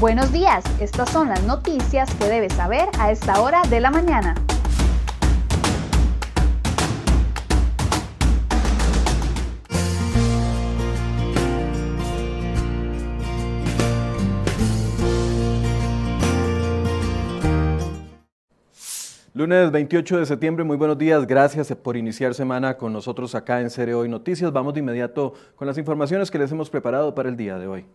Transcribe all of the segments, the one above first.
Buenos días, estas son las noticias que debes saber a esta hora de la mañana. Lunes 28 de septiembre, muy buenos días, gracias por iniciar semana con nosotros acá en Cere Hoy Noticias. Vamos de inmediato con las informaciones que les hemos preparado para el día de hoy.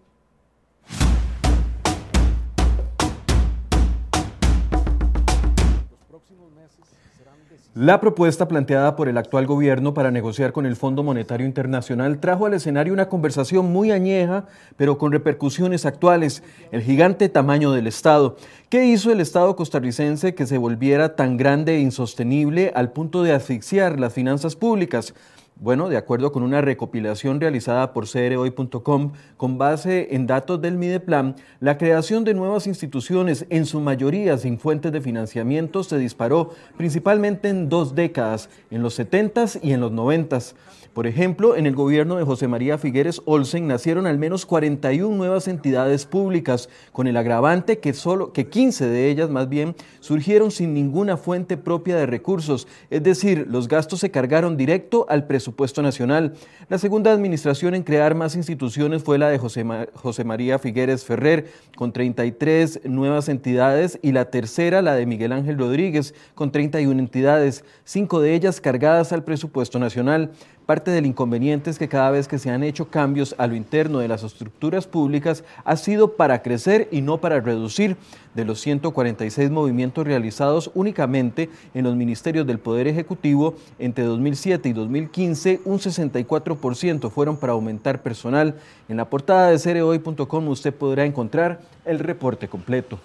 La propuesta planteada por el actual gobierno para negociar con el Fondo Monetario Internacional trajo al escenario una conversación muy añeja, pero con repercusiones actuales, el gigante tamaño del Estado. ¿Qué hizo el Estado costarricense que se volviera tan grande e insostenible al punto de asfixiar las finanzas públicas? Bueno, de acuerdo con una recopilación realizada por CROI.com con base en datos del Mideplan, la creación de nuevas instituciones, en su mayoría sin fuentes de financiamiento, se disparó principalmente en dos décadas, en los 70s y en los 90s. Por ejemplo, en el gobierno de José María Figueres Olsen nacieron al menos 41 nuevas entidades públicas, con el agravante que solo que 15 de ellas más bien surgieron sin ninguna fuente propia de recursos, es decir, los gastos se cargaron directo al presupuesto nacional. La segunda administración en crear más instituciones fue la de José, María Figueres Ferrer, con 33 nuevas entidades, y la tercera, la de Miguel Ángel Rodríguez, con 31 entidades, cinco de ellas cargadas al presupuesto nacional. Parte del inconveniente es que cada vez que se han hecho cambios a lo interno de las estructuras públicas ha sido para crecer y no para reducir. De los 146 movimientos realizados únicamente en los ministerios del Poder Ejecutivo entre 2007 y 2015, un 64% fueron para aumentar personal. En la portada de cereoy.com usted podrá encontrar el reporte completo.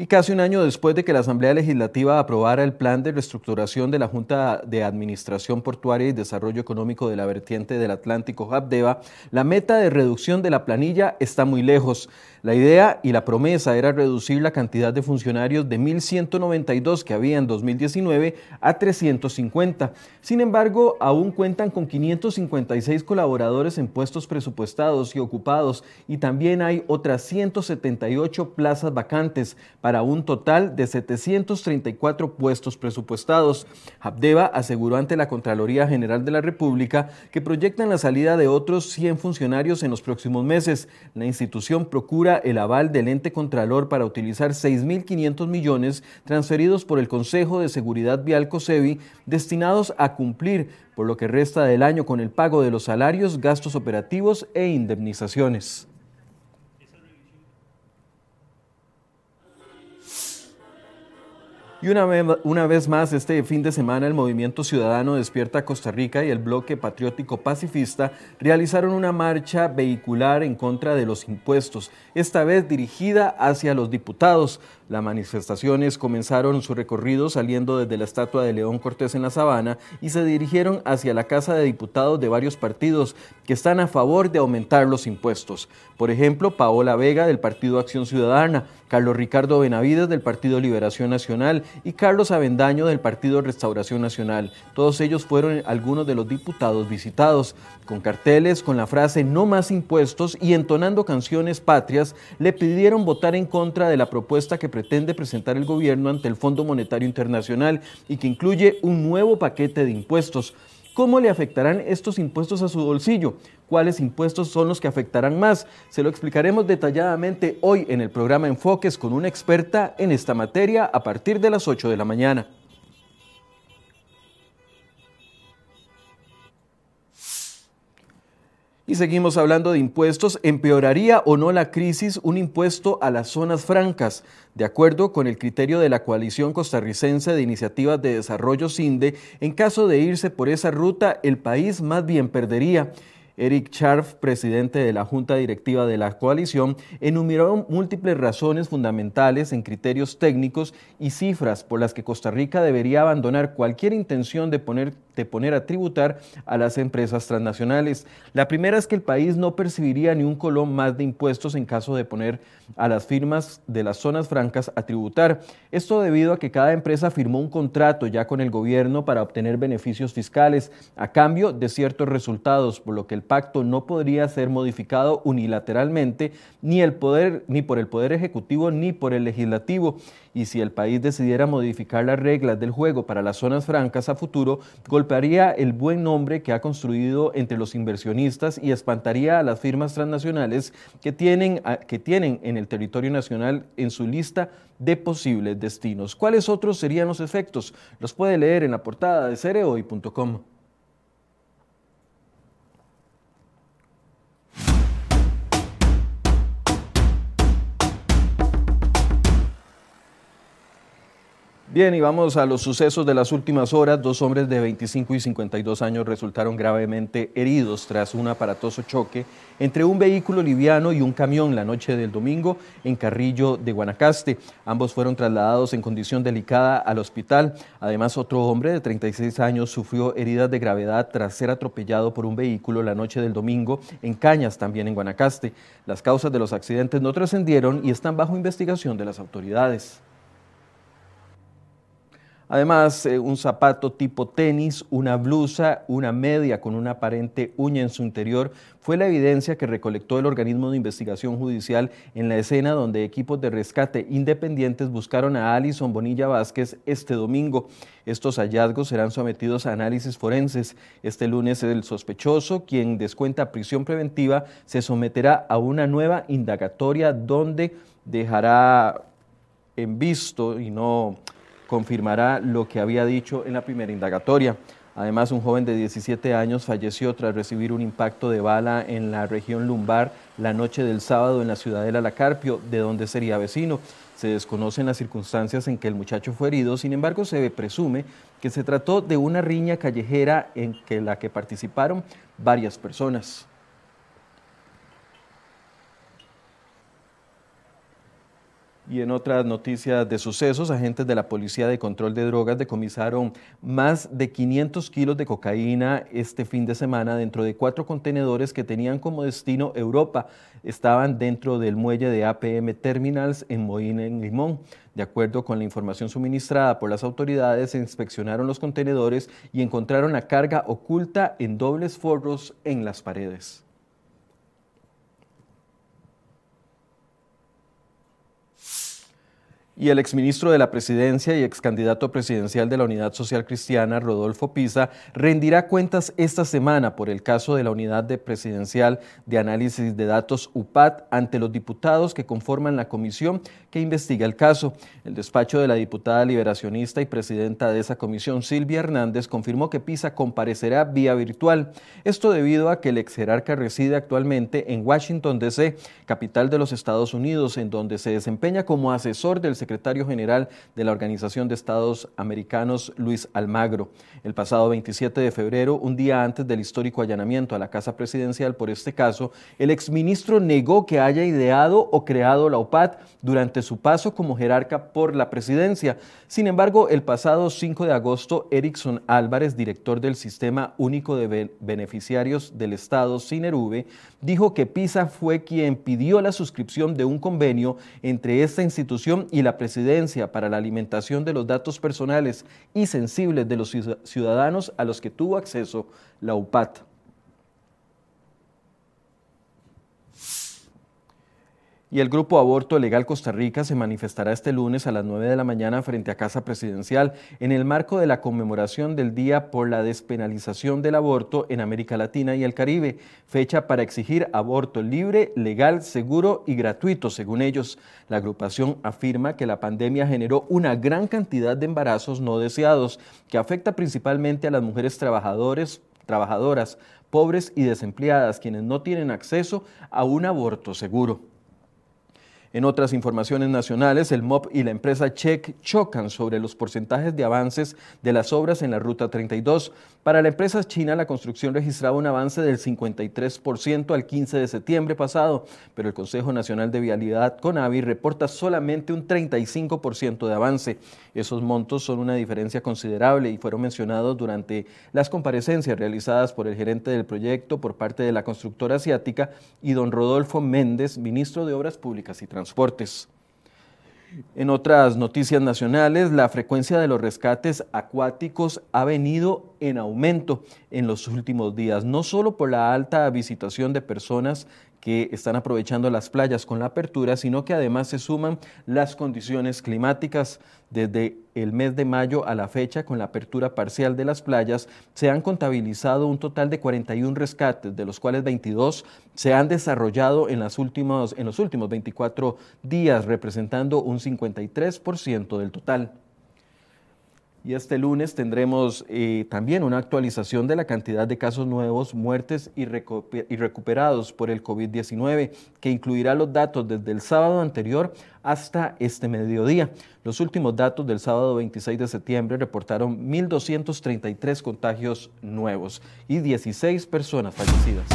Y casi un año después de que la Asamblea Legislativa aprobara el plan de reestructuración de la Junta de Administración Portuaria y Desarrollo Económico de la vertiente del Atlántico, Habdeba, la meta de reducción de la planilla está muy lejos. La idea y la promesa era reducir la cantidad de funcionarios de 1.192 que había en 2019 a 350. Sin embargo, aún cuentan con 556 colaboradores en puestos presupuestados y ocupados y también hay otras 178 plazas vacantes un total de 734 puestos presupuestados. Habdeba aseguró ante la Contraloría General de la República que proyectan la salida de otros 100 funcionarios en los próximos meses. La institución procura el aval del ente contralor para utilizar 6.500 millones transferidos por el Consejo de Seguridad Vial COSEBI destinados a cumplir por lo que resta del año con el pago de los salarios, gastos operativos e indemnizaciones. Y una vez, más, este fin de semana, el Movimiento Ciudadano Despierta Costa Rica y el Bloque Patriótico Pacifista realizaron una marcha vehicular en contra de los impuestos, esta vez dirigida hacia los diputados. Las manifestaciones comenzaron su recorrido saliendo desde la estatua de León Cortés en la Sabana y se dirigieron hacia la Casa de Diputados de varios partidos que están a favor de aumentar los impuestos. Por ejemplo, Paola Vega del Partido Acción Ciudadana, Carlos Ricardo Benavides del Partido Liberación Nacional y Carlos Avendaño del Partido Restauración Nacional. Todos ellos fueron algunos de los diputados visitados. Con carteles con la frase no más impuestos y entonando canciones patrias, le pidieron votar en contra de la propuesta que pretende presentar el gobierno ante el Fondo Monetario Internacional y que incluye un nuevo paquete de impuestos. ¿Cómo le afectarán estos impuestos a su bolsillo? ¿Cuáles impuestos son los que afectarán más? Se lo explicaremos detalladamente hoy en el programa Enfoques con una experta en esta materia a partir de las 8 de la mañana. Y seguimos hablando de impuestos. ¿Empeoraría o no la crisis un impuesto a las zonas francas? De acuerdo con el criterio de la Coalición Costarricense de Iniciativas de Desarrollo CINDE, en caso de irse por esa ruta, el país más bien perdería. Eric Scharf, presidente de la Junta Directiva de la coalición, enumeró múltiples razones fundamentales en criterios técnicos y cifras por las que Costa Rica debería abandonar cualquier intención de poner, de poner a tributar a las empresas transnacionales. La primera es que el país no percibiría ni un colón más de impuestos en caso de poner a las firmas de las zonas francas a tributar. Esto debido a que cada empresa firmó un contrato ya con el gobierno para obtener beneficios fiscales a cambio de ciertos resultados, por lo que el pacto no podría ser modificado unilateralmente ni, por el Poder Ejecutivo ni por el Legislativo. Y si el país decidiera modificar las reglas del juego para las zonas francas a futuro, golpearía el buen nombre que ha construido entre los inversionistas y espantaría a las firmas transnacionales que tienen, que tienen en el territorio nacional en su lista de posibles destinos. ¿Cuáles otros serían los efectos? Los puede leer en la portada de cereoy.com. Bien, y vamos a los sucesos de las últimas horas. Dos hombres de 25 y 52 años resultaron gravemente heridos tras un aparatoso choque entre un vehículo liviano y un camión la noche del domingo en Carrillo de Guanacaste. Ambos fueron trasladados en condición delicada al hospital. Además, otro hombre de 36 años sufrió heridas de gravedad tras ser atropellado por un vehículo la noche del domingo en Cañas, también en Guanacaste. Las causas de los accidentes no trascendieron y están bajo investigación de las autoridades. Además, eh, un zapato tipo tenis, una blusa, una media con una aparente uña en su interior fue la evidencia que recolectó el organismo de investigación judicial en la escena donde equipos de rescate independientes buscaron a Alison Bonilla Vázquez este domingo. Estos hallazgos serán sometidos a análisis forenses. Este lunes el sospechoso, quien descuenta prisión preventiva, se someterá a una nueva indagatoria donde dejará en visto y no confirmará lo que había dicho en la primera indagatoria. Además, un joven de 17 años falleció tras recibir un impacto de bala en la región lumbar la noche del sábado en la ciudad de Lalacarpio, de donde sería vecino. Se desconocen las circunstancias en que el muchacho fue herido, sin embargo se presume que se trató de una riña callejera en la que participaron varias personas. Y en otras noticias de sucesos, agentes de la Policía de Control de Drogas decomisaron más de 500 kilos de cocaína este fin de semana dentro de cuatro contenedores que tenían como destino Europa. Estaban dentro del muelle de APM Terminals en Moín, en Limón. De acuerdo con la información suministrada por las autoridades, se inspeccionaron los contenedores y encontraron la carga oculta en dobles forros en las paredes. Y el exministro de la Presidencia y ex candidato presidencial de la Unidad Social Cristiana, Rodolfo Pisa, rendirá cuentas esta semana por el caso de la Unidad de Presidencial de Análisis de Datos UPAT ante los diputados que conforman la comisión que investiga el caso. El despacho de la diputada liberacionista y presidenta de esa comisión, Silvia Hernández, confirmó que Pisa comparecerá vía virtual. Esto debido a que el ex jerarca reside actualmente en Washington, D.C., capital de los Estados Unidos, en donde se desempeña como asesor del secretario secretario general de la Organización de Estados Americanos, Luis Almagro. El pasado 27 de febrero, un día antes del histórico allanamiento a la Casa Presidencial por este caso, el exministro negó que haya ideado o creado la OPAT durante su paso como jerarca por la presidencia. Sin embargo, el pasado 5 de agosto, Erickson Álvarez, director del Sistema Único de Beneficiarios del Estado, Cinerube, dijo que PISA fue quien pidió la suscripción de un convenio entre esta institución y la presidencia para la alimentación de los datos personales y sensibles de los ciudadanos a los que tuvo acceso la UPAT. Y el grupo Aborto Legal Costa Rica se manifestará este lunes a las 9 de la mañana frente a Casa Presidencial en el marco de la conmemoración del Día por la Despenalización del Aborto en América Latina y el Caribe, fecha para exigir aborto libre, legal, seguro y gratuito, según ellos. La agrupación afirma que la pandemia generó una gran cantidad de embarazos no deseados, que afecta principalmente a las mujeres trabajadores, trabajadoras, pobres y desempleadas, quienes no tienen acceso a un aborto seguro. En otras informaciones nacionales, el MOP y la empresa Check chocan sobre los porcentajes de avances de las obras en la Ruta 32. Para la empresa china, la construcción registraba un avance del 53% al 15 de septiembre pasado, pero el Consejo Nacional de Vialidad, CONAVI, reporta solamente un 35% de avance. Esos montos son una diferencia considerable y fueron mencionados durante las comparecencias realizadas por el gerente del proyecto por parte de la constructora asiática y don Rodolfo Méndez, ministro de Obras Públicas y Transportes. En otras noticias nacionales, la frecuencia de los rescates acuáticos ha venido en aumento en los últimos días, no solo por la alta visitación de personas que están aprovechando las playas con la apertura, sino que además se suman las condiciones climáticas. Desde el mes de mayo a la fecha, con la apertura parcial de las playas, se han contabilizado un total de 41 rescates, de los cuales 22 se han desarrollado en, las últimos, en los últimos 24 días, representando un 53% del total. Y este lunes tendremos eh, también una actualización de la cantidad de casos nuevos, muertes y, y recuperados por el COVID-19, que incluirá los datos desde el sábado anterior hasta este mediodía. Los últimos datos del sábado 26 de septiembre reportaron 1.233 contagios nuevos y 16 personas fallecidas.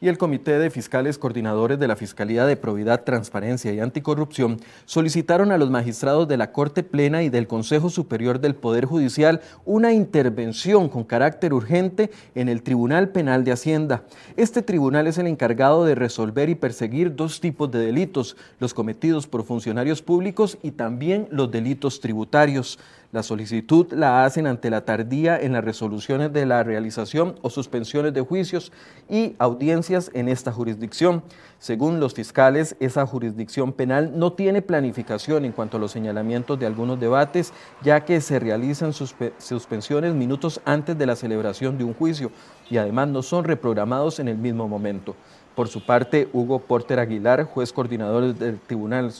Y el Comité de Fiscales Coordinadores de la Fiscalía de Probidad, Transparencia y Anticorrupción solicitaron a los magistrados de la Corte Plena y del Consejo Superior del Poder Judicial una intervención con carácter urgente en el Tribunal Penal de Hacienda. Este tribunal es el encargado de resolver y perseguir dos tipos de delitos, los cometidos por funcionarios públicos y también los delitos tributarios. La solicitud la hacen ante la tardía en las resoluciones de la realización o suspensiones de juicios y audiencias en esta jurisdicción. Según los fiscales, esa jurisdicción penal no tiene planificación en cuanto a los señalamientos de algunos debates, ya que se realizan suspensiones minutos antes de la celebración de un juicio y además no son reprogramados en el mismo momento. Por su parte, Hugo Porter Aguilar, juez coordinador del Tribunal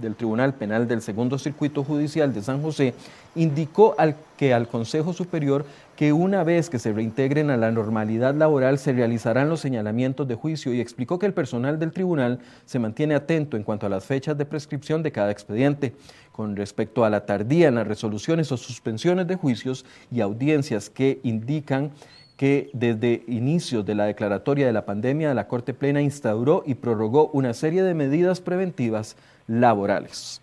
del Tribunal Penal del Segundo Circuito Judicial de San José indicó al, que al Consejo Superior que una vez que se reintegren a la normalidad laboral se realizarán los señalamientos de juicio y explicó que el personal del tribunal se mantiene atento en cuanto a las fechas de prescripción de cada expediente. Con respecto a la tardía en las resoluciones o suspensiones de juicios y audiencias que indican que desde inicios de la declaratoria de la pandemia la Corte Plena instauró y prorrogó una serie de medidas preventivas laborales.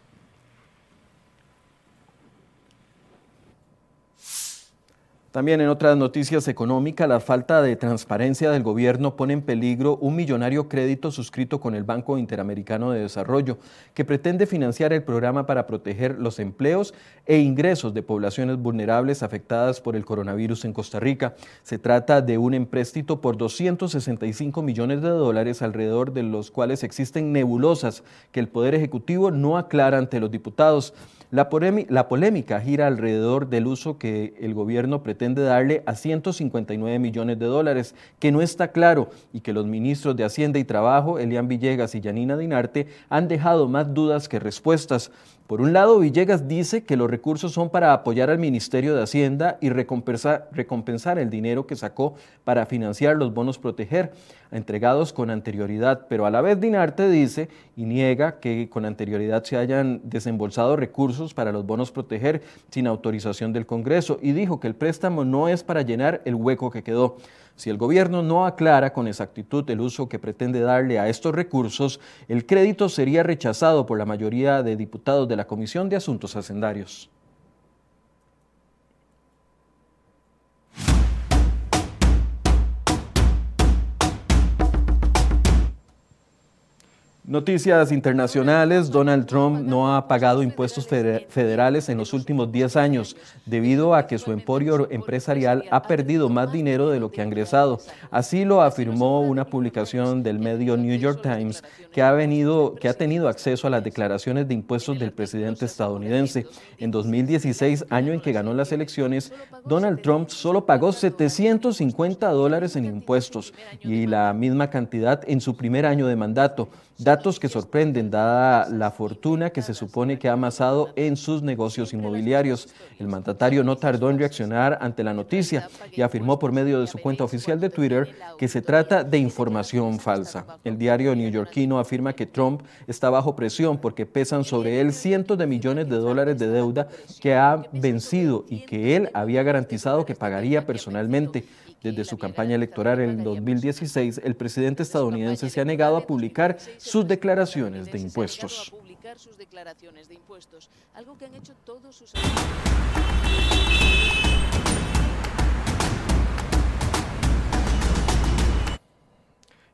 También en otras noticias económicas, la falta de transparencia del gobierno pone en peligro un millonario crédito suscrito con el Banco Interamericano de Desarrollo, que pretende financiar el programa para proteger los empleos e ingresos de poblaciones vulnerables afectadas por el coronavirus en Costa Rica. Se trata de un empréstito por 265 millones de dólares, alrededor de los cuales existen nebulosas que el Poder Ejecutivo no aclara ante los diputados. La, polémica gira alrededor del uso que el gobierno pretende darle a 159 millones de dólares, que no está claro y que los ministros de Hacienda y Trabajo, Elian Villegas y Yanina Dinarte, han dejado más dudas que respuestas. Por un lado, Villegas dice que los recursos son para apoyar al Ministerio de Hacienda y recompensar, el dinero que sacó para financiar los bonos proteger, entregados con anterioridad, pero a la vez Dinarte dice y niega que con anterioridad se hayan desembolsado recursos para los bonos proteger sin autorización del Congreso y dijo que el préstamo no es para llenar el hueco que quedó. Si el gobierno no aclara con exactitud el uso que pretende darle a estos recursos, el crédito sería rechazado por la mayoría de diputados de la Comisión de Asuntos Hacendarios. Noticias internacionales, Donald Trump no ha pagado impuestos federales en los últimos 10 años debido a que su emporio empresarial ha perdido más dinero de lo que ha ingresado. Así lo afirmó una publicación del medio New York Times que ha, tenido acceso a las declaraciones de impuestos del presidente estadounidense. En 2016, año en que ganó las elecciones, Donald Trump solo pagó 750 dólares en impuestos y la misma cantidad en su primer año de mandato. Datos que sorprenden dada la fortuna que se supone que ha amasado en sus negocios inmobiliarios. El mandatario no tardó en reaccionar ante la noticia y afirmó por medio de su cuenta oficial de Twitter que se trata de información falsa. El diario neoyorquino afirma que Trump está bajo presión porque pesan sobre él cientos de millones de dólares de deuda que ha vencido y que él había garantizado que pagaría personalmente. Desde su campaña electoral en 2016, el presidente estadounidense se ha negado a publicar sus declaraciones de impuestos.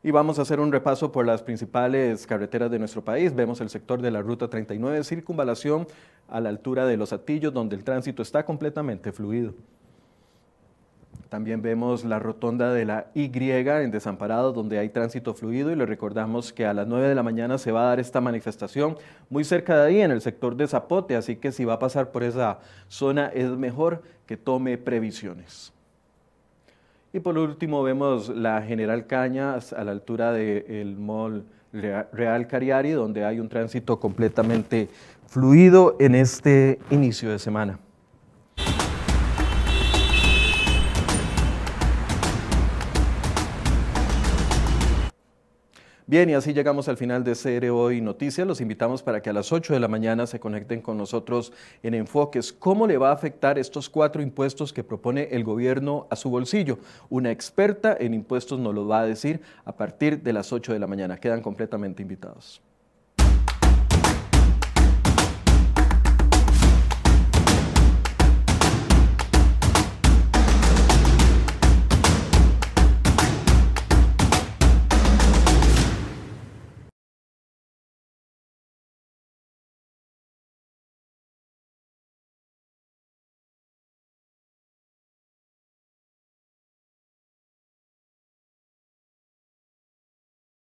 Y vamos a hacer un repaso por las principales carreteras de nuestro país. Vemos el sector de la Ruta 39, circunvalación a la altura de Los Atillos, donde el tránsito está completamente fluido. También vemos la rotonda de la Y en Desamparado, donde hay tránsito fluido y le recordamos que a las 9 de la mañana se va a dar esta manifestación muy cerca de ahí, en el sector de Zapote, así que si va a pasar por esa zona es mejor que tome previsiones. Y por último vemos la General Cañas a la altura del Mall Real Cariari, donde hay un tránsito completamente fluido en este inicio de semana. Bien, y así llegamos al final de CR Hoy Noticias. Los invitamos para que a las 8 de la mañana se conecten con nosotros en Enfoques. ¿Cómo le va a afectar estos cuatro impuestos que propone el gobierno a su bolsillo? Una experta en impuestos nos lo va a decir a partir de las 8 de la mañana. Quedan completamente invitados.